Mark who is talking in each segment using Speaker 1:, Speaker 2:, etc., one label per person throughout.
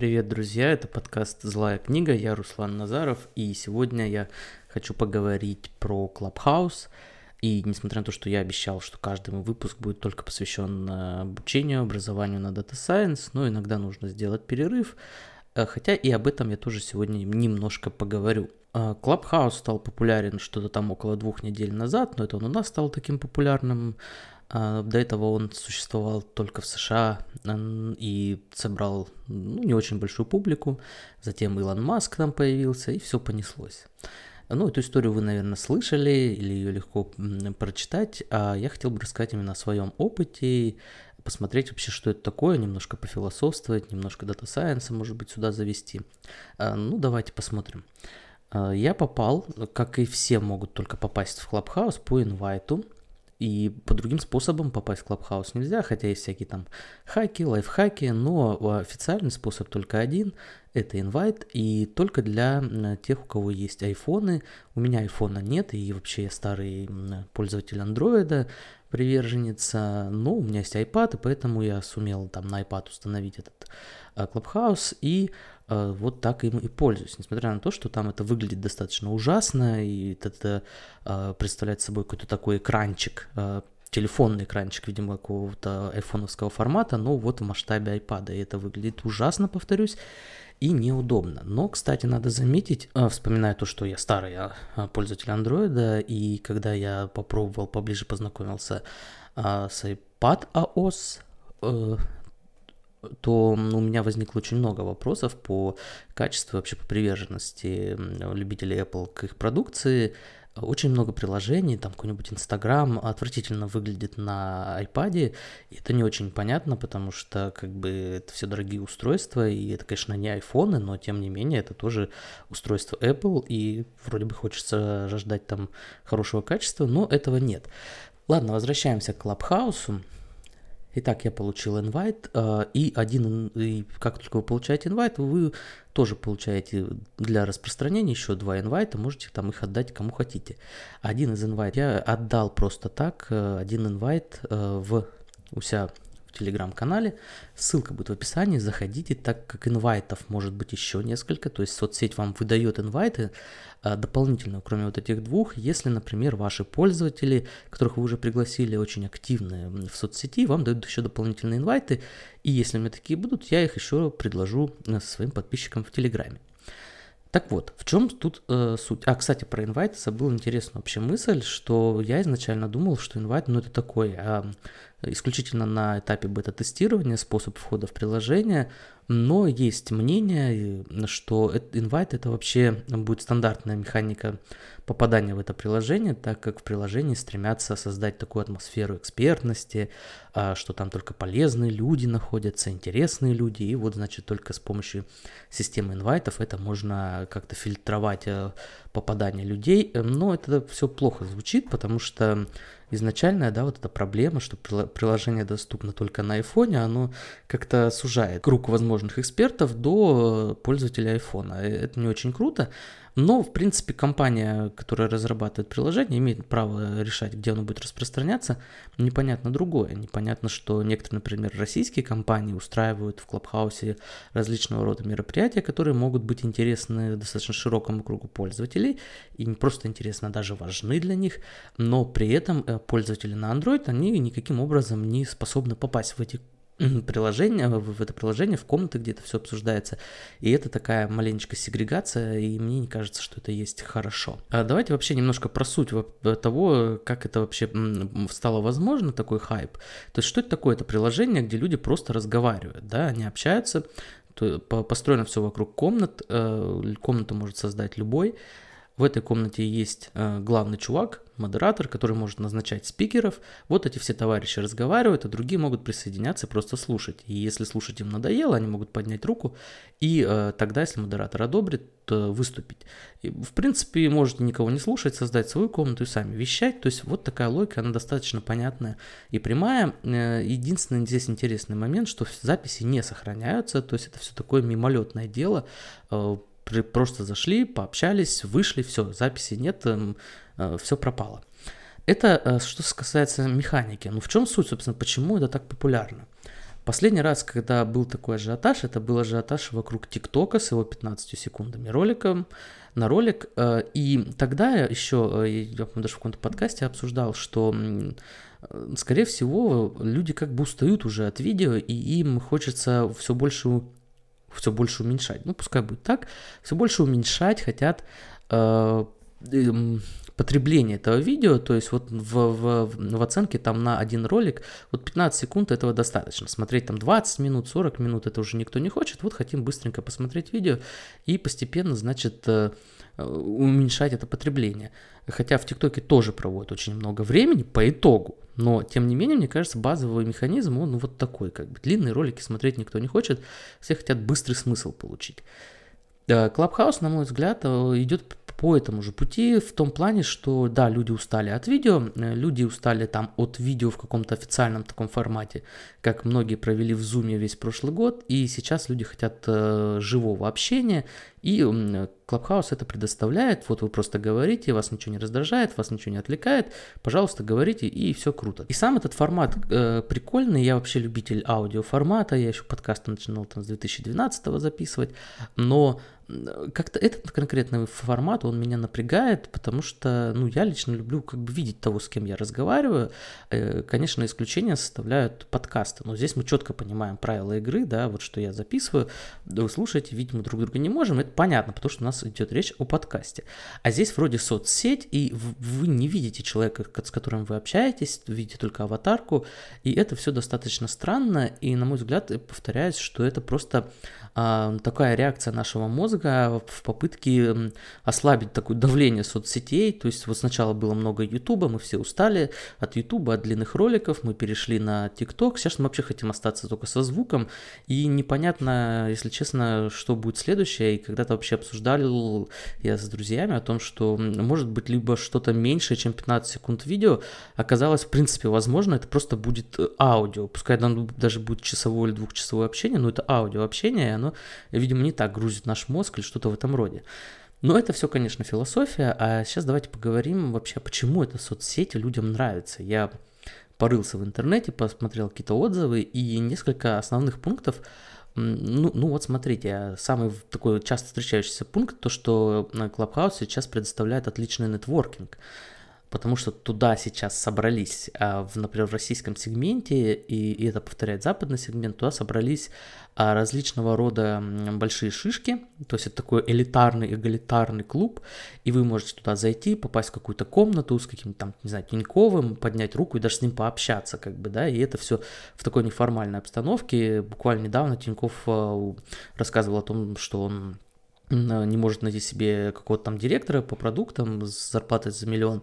Speaker 1: Привет, друзья! Это подкаст «Злая книга». Я Руслан Назаров, и сегодня я хочу поговорить про Clubhouse. И несмотря на то, что я обещал, что каждый мой выпуск будет только посвящен э, обучению, образованию на Data Science, но иногда нужно сделать перерыв, э, хотя и об этом я тоже сегодня немножко поговорю. Э, Clubhouse стал популярен что-то там около двух недель назад, но это он у нас стал таким популярным. А, до этого он существовал только в США и собрал ну, не очень большую публику. Затем Илон Маск там появился, и все понеслось. Ну, эту историю вы, наверное, слышали или ее легко прочитать, а я хотел бы рассказать именно о своем опыте, посмотреть вообще, что это такое, немножко пофилософствовать, немножко дата сайенса, может быть, сюда завести. А, ну, давайте посмотрим. А, я попал, как и все могут только попасть в Clubhouse по инвайту, и по другим способам попасть в Clubhouse нельзя, хотя есть всякие там хаки, лайфхаки, но официальный способ только один – это инвайт, и только для тех, у кого есть айфоны. У меня айфона нет, и вообще я старый пользователь андроида, приверженец, но у меня есть iPad, и поэтому я сумел там на iPad установить этот а, Clubhouse, и Э, вот так им и пользуюсь, несмотря на то, что там это выглядит достаточно ужасно, и это э, представляет собой какой-то такой экранчик, э, телефонный экранчик, видимо, какого-то айфоновского формата, но вот в масштабе iPad, и это выглядит ужасно, повторюсь, и неудобно. Но, кстати, надо заметить, вспоминая то, что я старый пользователь андроида, и когда я попробовал, поближе познакомился с iPad OS, то у меня возникло очень много вопросов по качеству, вообще по приверженности любителей Apple к их продукции. Очень много приложений, там какой-нибудь Инстаграм отвратительно выглядит на iPad, и это не очень понятно, потому что как бы это все дорогие устройства, и это, конечно, не айфоны, но тем не менее это тоже устройство Apple, и вроде бы хочется ждать там хорошего качества, но этого нет. Ладно, возвращаемся к Clubhouse. Итак, я получил инвайт, э, и один, и как только вы получаете инвайт, вы тоже получаете для распространения еще два инвайта, можете там их отдать кому хотите. Один из инвайтов я отдал просто так, э, один инвайт э, в у себя в телеграм-канале. Ссылка будет в описании, заходите, так как инвайтов может быть еще несколько, то есть соцсеть вам выдает инвайты а, дополнительно, кроме вот этих двух, если, например, ваши пользователи, которых вы уже пригласили, очень активны в соцсети, вам дают еще дополнительные инвайты, и если у меня такие будут, я их еще предложу э, своим подписчикам в Телеграме. Так вот, в чем тут э, суть? А, кстати, про инвайт забыл интересную вообще мысль, что я изначально думал, что инвайт, ну это такой э, исключительно на этапе бета-тестирования способ входа в приложение, но есть мнение, что инвайт это вообще будет стандартная механика попадания в это приложение, так как в приложении стремятся создать такую атмосферу экспертности, а, что там только полезные люди находятся, интересные люди, и вот, значит, только с помощью системы инвайтов это можно как-то фильтровать э, попадание людей, но это все плохо звучит, потому что изначальная, да, вот эта проблема, что приложение доступно только на айфоне, оно как-то сужает круг возможных экспертов до пользователей айфона. Это не очень круто, но, в принципе, компания, которая разрабатывает приложение, имеет право решать, где оно будет распространяться. Непонятно другое. Непонятно, что некоторые, например, российские компании устраивают в Клабхаусе различного рода мероприятия, которые могут быть интересны достаточно широкому кругу пользователей и не просто интересны, а даже важны для них, но при этом э, пользователи на Android, они никаким образом не способны попасть в эти приложение, в это приложение, в комнаты, где это все обсуждается. И это такая маленечко сегрегация, и мне не кажется, что это есть хорошо. А давайте вообще немножко про суть того, как это вообще стало возможно, такой хайп. То есть что это такое? Это приложение, где люди просто разговаривают, да, они общаются, построено все вокруг комнат, э, комнату может создать любой, в этой комнате есть э, главный чувак, модератор, который может назначать спикеров. Вот эти все товарищи разговаривают, а другие могут присоединяться и просто слушать. И если слушать им надоело, они могут поднять руку и э, тогда, если модератор одобрит, то выступить. И, в принципе, можете никого не слушать, создать свою комнату и сами вещать. То есть вот такая логика, она достаточно понятная и прямая. Э, единственный здесь интересный момент, что записи не сохраняются, то есть это все такое мимолетное дело э, просто зашли, пообщались, вышли, все, записи нет, эм, э, все пропало. Это э, что касается механики. Ну в чем суть, собственно, почему это так популярно? Последний раз, когда был такой ажиотаж, это был ажиотаж вокруг ТикТока с его 15 секундами роликом, на ролик. Э, и тогда еще, я даже в каком-то подкасте обсуждал, что скорее всего, люди как бы устают уже от видео, и им хочется все больше все больше уменьшать. Ну, пускай будет так. Все больше уменьшать хотят э, э, потребление этого видео, то есть вот в, в, в оценке там на один ролик, вот 15 секунд этого достаточно. Смотреть там 20 минут, 40 минут, это уже никто не хочет. Вот хотим быстренько посмотреть видео и постепенно, значит, э, уменьшать это потребление. Хотя в ТикТоке тоже проводят очень много времени по итогу. Но, тем не менее, мне кажется, базовый механизм, он вот такой, как бы длинные ролики смотреть никто не хочет, все хотят быстрый смысл получить. Клабхаус, на мой взгляд, э, идет по этому же пути в том плане, что да, люди устали от видео, э, люди устали там от видео в каком-то официальном таком формате, как многие провели в Zoom весь прошлый год, и сейчас люди хотят э, живого общения, и Clubhouse это предоставляет, вот вы просто говорите, вас ничего не раздражает, вас ничего не отвлекает, пожалуйста, говорите, и все круто. И сам этот формат э, прикольный, я вообще любитель аудиоформата, я еще подкасты начинал там с 2012 записывать, но как-то этот конкретный формат, он меня напрягает, потому что, ну, я лично люблю как бы видеть того, с кем я разговариваю. Э, конечно, исключения составляют подкасты, но здесь мы четко понимаем правила игры, да, вот что я записываю, вы слушаете, видимо, мы друг друга не можем, это понятно, потому что у нас идет речь о подкасте. А здесь вроде соцсеть, и вы не видите человека, с которым вы общаетесь, видите только аватарку, и это все достаточно странно, и, на мой взгляд, повторяюсь, что это просто а, такая реакция нашего мозга в попытке ослабить такое давление соцсетей. То есть вот сначала было много Ютуба, мы все устали от Ютуба, от длинных роликов, мы перешли на ТикТок. Сейчас мы вообще хотим остаться только со звуком. И непонятно, если честно, что будет следующее. И когда-то вообще обсуждали я с друзьями о том, что может быть либо что-то меньше, чем 15 секунд видео. Оказалось, в принципе, возможно, это просто будет аудио. Пускай там даже будет часовое или двухчасовое общение, но это аудио общение, оно, видимо, не так грузит наш мозг или что-то в этом роде. Но это все, конечно, философия, а сейчас давайте поговорим вообще, почему эта соцсети людям нравится. Я порылся в интернете, посмотрел какие-то отзывы и несколько основных пунктов. Ну, ну вот смотрите, самый такой часто встречающийся пункт, то, что Clubhouse сейчас предоставляет отличный нетворкинг потому что туда сейчас собрались, а, в, например, в российском сегменте, и, и это повторяет западный сегмент, туда собрались а, различного рода большие шишки, то есть это такой элитарный, эгалитарный клуб, и вы можете туда зайти, попасть в какую-то комнату с каким-то там, не знаю, Тиньковым, поднять руку и даже с ним пообщаться, как бы, да, и это все в такой неформальной обстановке. Буквально недавно Тиньков а, рассказывал о том, что он не может найти себе какого-то там директора по продуктам с зарплатой за миллион,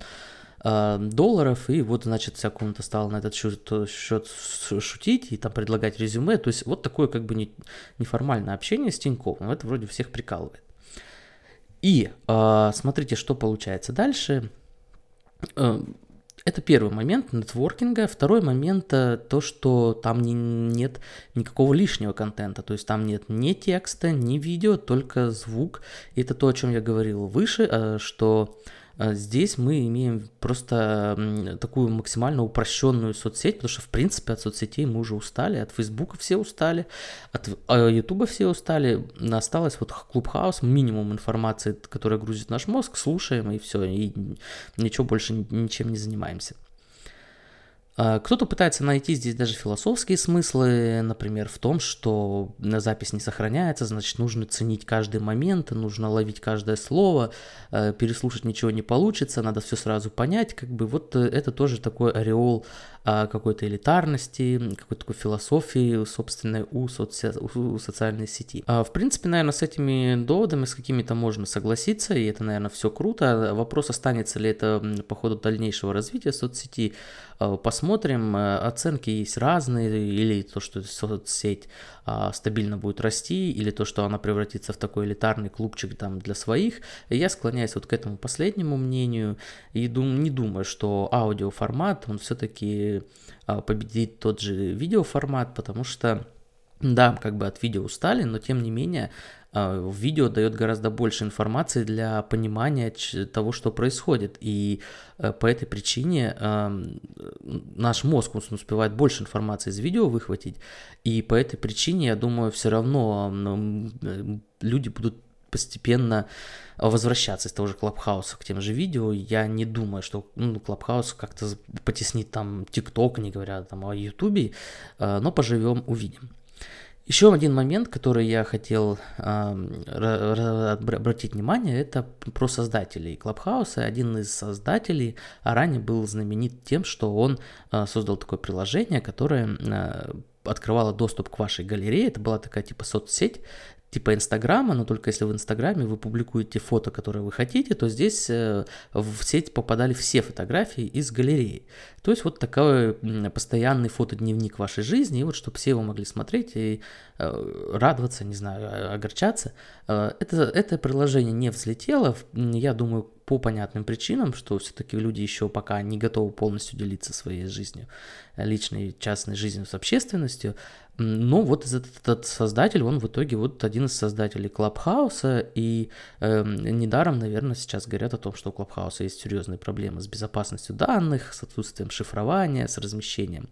Speaker 1: долларов, и вот, значит, вся комната стала на этот счет, счет шутить и там предлагать резюме, то есть вот такое как бы не, неформальное общение с Тиньковым, это вроде всех прикалывает. И э, смотрите, что получается дальше. Э, это первый момент нетворкинга. Второй момент то, что там не, нет никакого лишнего контента. То есть там нет ни текста, ни видео, только звук. И это то, о чем я говорил выше, что здесь мы имеем просто такую максимально упрощенную соцсеть, потому что, в принципе, от соцсетей мы уже устали, от Фейсбука все устали, от а, Ютуба все устали, осталось вот Клубхаус, минимум информации, которая грузит наш мозг, слушаем и все, и ничего больше ничем не занимаемся. А, кто-то пытается найти здесь даже философские смыслы, например, в том, что запись не сохраняется, значит, нужно ценить каждый момент, нужно ловить каждое слово, а, переслушать ничего не получится, надо все сразу понять, как бы вот э, это тоже такой ореол какой-то элитарности, какой-то такой философии собственной у, соци... у социальной сети. А, в принципе, наверное, с этими доводами, с какими-то можно согласиться, и это, наверное, все круто. Вопрос, останется ли это по ходу дальнейшего развития соцсети, а, посмотрим. Оценки есть разные, или то, что соцсеть а, стабильно будет расти, или то, что она превратится в такой элитарный клубчик там для своих. Я склоняюсь вот к этому последнему мнению, и дум, не думаю, что аудиоформат, он все-таки а, победит тот же видеоформат, потому что, да, как бы от видео устали, но тем не менее э, видео дает гораздо больше информации для понимания того, что происходит. И э, по этой причине э, наш мозг успевает больше информации из видео выхватить. И по этой причине, я думаю, все равно люди будут постепенно возвращаться из того же Клабхауса к тем же видео. Я не думаю, что ну, Клабхаус как-то потеснит там ТикТок, не говоря там о Ютубе, э, но поживем, увидим. Еще один момент, который я хотел э, обратить внимание, это про создателей Клабхауса. Один из создателей ранее был знаменит тем, что он э, создал такое приложение, которое э, открывало доступ к вашей галерее. Это была такая типа соцсеть, типа Инстаграма, но только если в Инстаграме вы публикуете фото, которые вы хотите, то здесь э, в сеть попадали все фотографии из галереи. То есть вот такой постоянный фотодневник вашей жизни, и вот чтобы все его могли смотреть и э, радоваться, не знаю, огорчаться. Э, это, это приложение не взлетело, я думаю, по понятным причинам, что все-таки люди еще пока не готовы полностью делиться своей жизнью, личной, частной жизнью с общественностью. Но вот этот, этот создатель, он в итоге вот один из создателей Клабхауса, и э, недаром, наверное, сейчас говорят о том, что у Клабхауса есть серьезные проблемы с безопасностью данных, с отсутствием шифрования, с размещением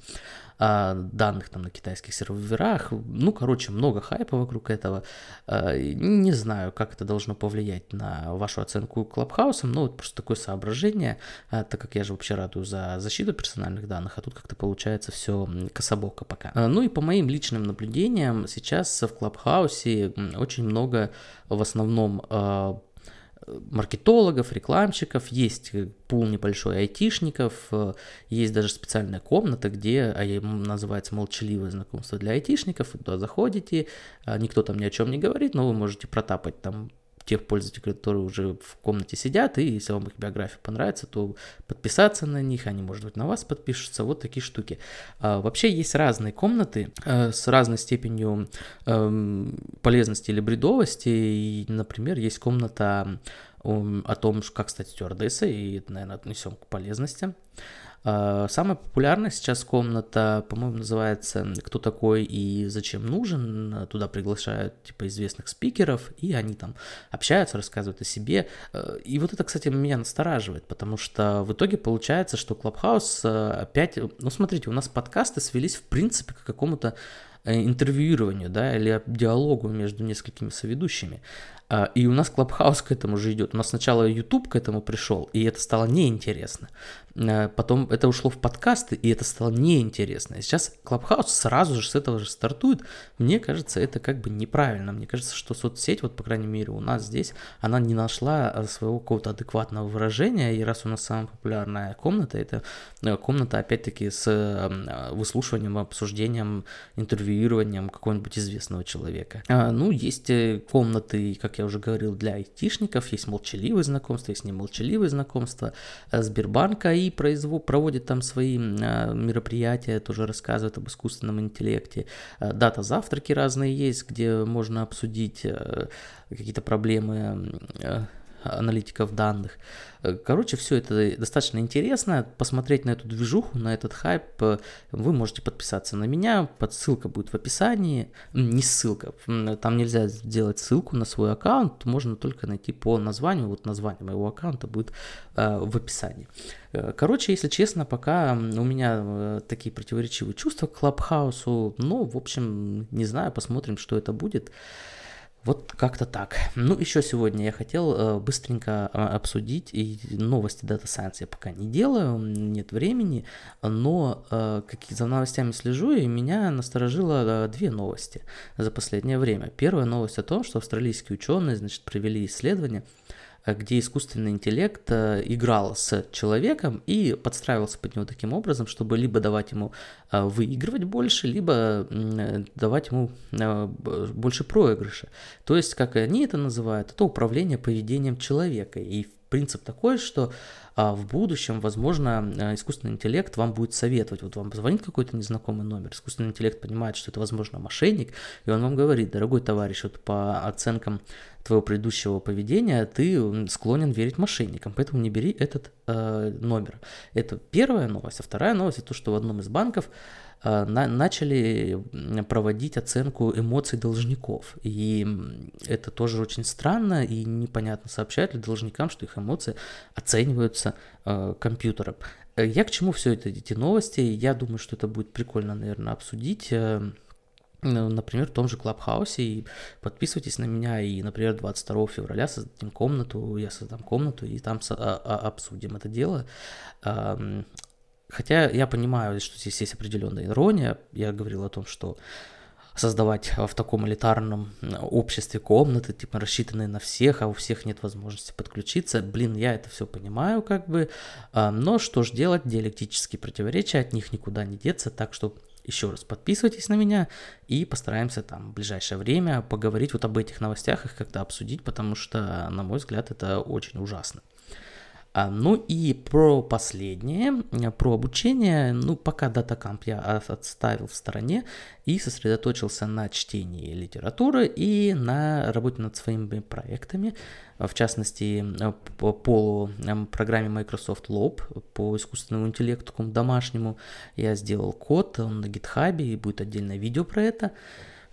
Speaker 1: данных там на китайских серверах. Ну, короче, много хайпа вокруг этого. Э, не знаю, как это должно повлиять на вашу оценку Клабхаусом, но вот просто такое соображение, э, так как я же вообще радую за защиту персональных данных, а тут как-то получается все кособоко пока. Ну и по моим личным наблюдениям, сейчас в Клабхаусе очень много в основном маркетологов, рекламщиков, есть пул небольшой айтишников, э, есть даже специальная комната, где а называется молчаливое знакомство для айтишников, вы туда заходите, а никто там ни о чем не говорит, но вы можете протапать там тех пользователей, которые уже в комнате сидят, и если вам их биография понравится, то подписаться на них, они, может быть, на вас подпишутся, вот такие штуки. А, вообще есть разные комнаты а, с разной степенью а, полезности или бредовости, и, например, есть комната о том, как стать стюардессой, и это, наверное, отнесем к полезности. А, самая популярная сейчас комната, по-моему, называется «Кто такой и зачем нужен?». Туда приглашают типа известных спикеров, и они там общаются, рассказывают о себе. А, и вот это, кстати, меня настораживает, потому что в итоге получается, что Клабхаус а, опять... Ну, смотрите, у нас подкасты свелись в принципе к какому-то э, интервьюированию, да, или диалогу между несколькими соведущими. А, и у нас Клабхаус к этому же идет. У нас сначала YouTube к этому пришел, и это стало неинтересно. А, потом это ушло в подкасты, и это стало неинтересно. Сейчас Клабхаус сразу же с этого же стартует. Мне кажется, это как бы неправильно. Мне кажется, что соцсеть, вот по крайней мере у нас здесь, она не нашла а, своего какого-то адекватного выражения. И раз у нас самая популярная комната, это э, комната опять-таки с выслушиванием, обсуждением, интервьюированием какого-нибудь известного человека. Ну, есть э, комнаты, как я уже говорил, для айтишников, есть молчаливые знакомства, есть немолчаливые знакомства. Э, Сбербанк и производ, проводит там свои э, мероприятия, тоже рассказывает об искусственном интеллекте. Э, дата завтраки разные есть, где можно обсудить какие-то проблемы аналитиков данных. Э, короче, все это достаточно интересно. Посмотреть на эту движуху, на этот хайп, э, вы можете подписаться на меня. Под ссылка будет в описании. Не ссылка, там нельзя сделать ссылку на свой аккаунт, можно только найти по названию. Вот название моего аккаунта будет э, в описании. Короче, если честно, пока у меня такие противоречивые чувства к Клабхаусу. Но, в общем, не знаю, посмотрим, что это будет. Вот как-то так. Ну, еще сегодня я хотел э, быстренько а, обсудить, и новости Data Science я пока не делаю, нет времени, но э, как за новостями слежу, и меня насторожило э, две новости за последнее время. Первая новость о том, что австралийские ученые, значит, провели исследование, где искусственный интеллект э, играл с человеком и подстраивался под него таким образом, чтобы либо давать ему э, выигрывать больше, либо давать ему больше проигрыша. То есть, как они это называют, это управление поведением человека. И принцип такой, что а в будущем, возможно, искусственный интеллект вам будет советовать. Вот вам звонит какой-то незнакомый номер, искусственный интеллект понимает, что это, возможно, мошенник, и он вам говорит, дорогой товарищ, вот по оценкам твоего предыдущего поведения ты склонен верить мошенникам, поэтому не бери этот э, номер. Это первая новость. А вторая новость это то, что в одном из банков на, начали проводить оценку эмоций должников. И это тоже очень странно и непонятно, сообщают ли должникам, что их эмоции оцениваются э, компьютером. Я к чему все это, эти новости? Я думаю, что это будет прикольно, наверное, обсудить ну, например, в том же Клабхаусе, и подписывайтесь на меня, и, например, 22 февраля создадим комнату, я создам комнату, и там а, а, обсудим это дело. Хотя я понимаю, что здесь есть определенная ирония, я говорил о том, что создавать в таком элитарном обществе комнаты, типа рассчитанные на всех, а у всех нет возможности подключиться. Блин, я это все понимаю, как бы. Но что ж делать, диалектические противоречия, от них никуда не деться, так что еще раз подписывайтесь на меня и постараемся там в ближайшее время поговорить вот об этих новостях, их как-то обсудить, потому что, на мой взгляд, это очень ужасно. А, ну и про последнее, про обучение, ну пока DataCamp я отставил в стороне и сосредоточился на чтении литературы и на работе над своими проектами, в частности по полу программе Microsoft Lob по искусственному интеллекту домашнему. Я сделал код, он на GitHub и будет отдельное видео про это.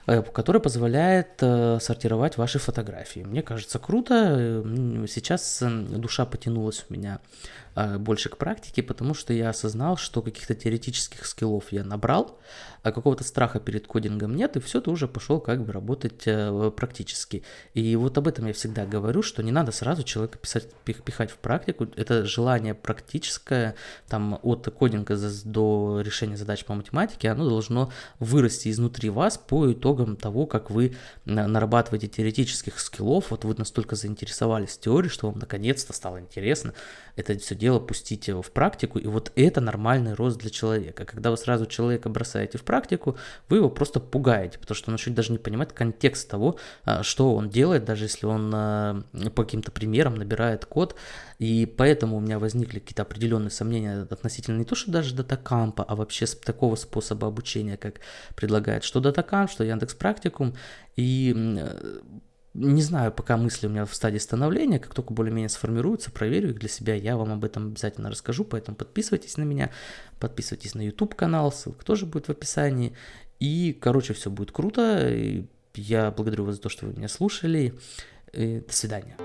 Speaker 1: Э, который позволяет э, сортировать ваши фотографии. Мне кажется, круто. Сейчас душа потянулась у меня больше к практике, потому что я осознал, что каких-то теоретических скиллов я набрал, а какого-то страха перед кодингом нет, и все, ты уже пошел как бы работать практически. И вот об этом я всегда говорю, что не надо сразу человека писать, пихать в практику. Это желание практическое, там от кодинга до решения задач по математике, оно должно вырасти изнутри вас по итогом того, как вы нарабатываете теоретических скиллов, вот вы настолько заинтересовались теорией, что вам наконец-то стало интересно это все дело пустить в практику, и вот это нормальный рост для человека. Когда вы сразу человека бросаете в практику, вы его просто пугаете, потому что он начнет даже не понимать контекст того, а, что он делает, даже если он а, по каким-то примерам набирает код, и поэтому у меня возникли какие-то определенные сомнения относительно не то, что даже датакампа, а вообще такого способа обучения, как предлагает что датакамп, что Яндекс Практикум, и не знаю, пока мысли у меня в стадии становления, как только более-менее сформируются, проверю их для себя, я вам об этом обязательно расскажу, поэтому подписывайтесь на меня, подписывайтесь на YouTube канал, ссылка тоже будет в описании, и, короче, все будет круто, я благодарю вас за то, что вы меня слушали, и до свидания.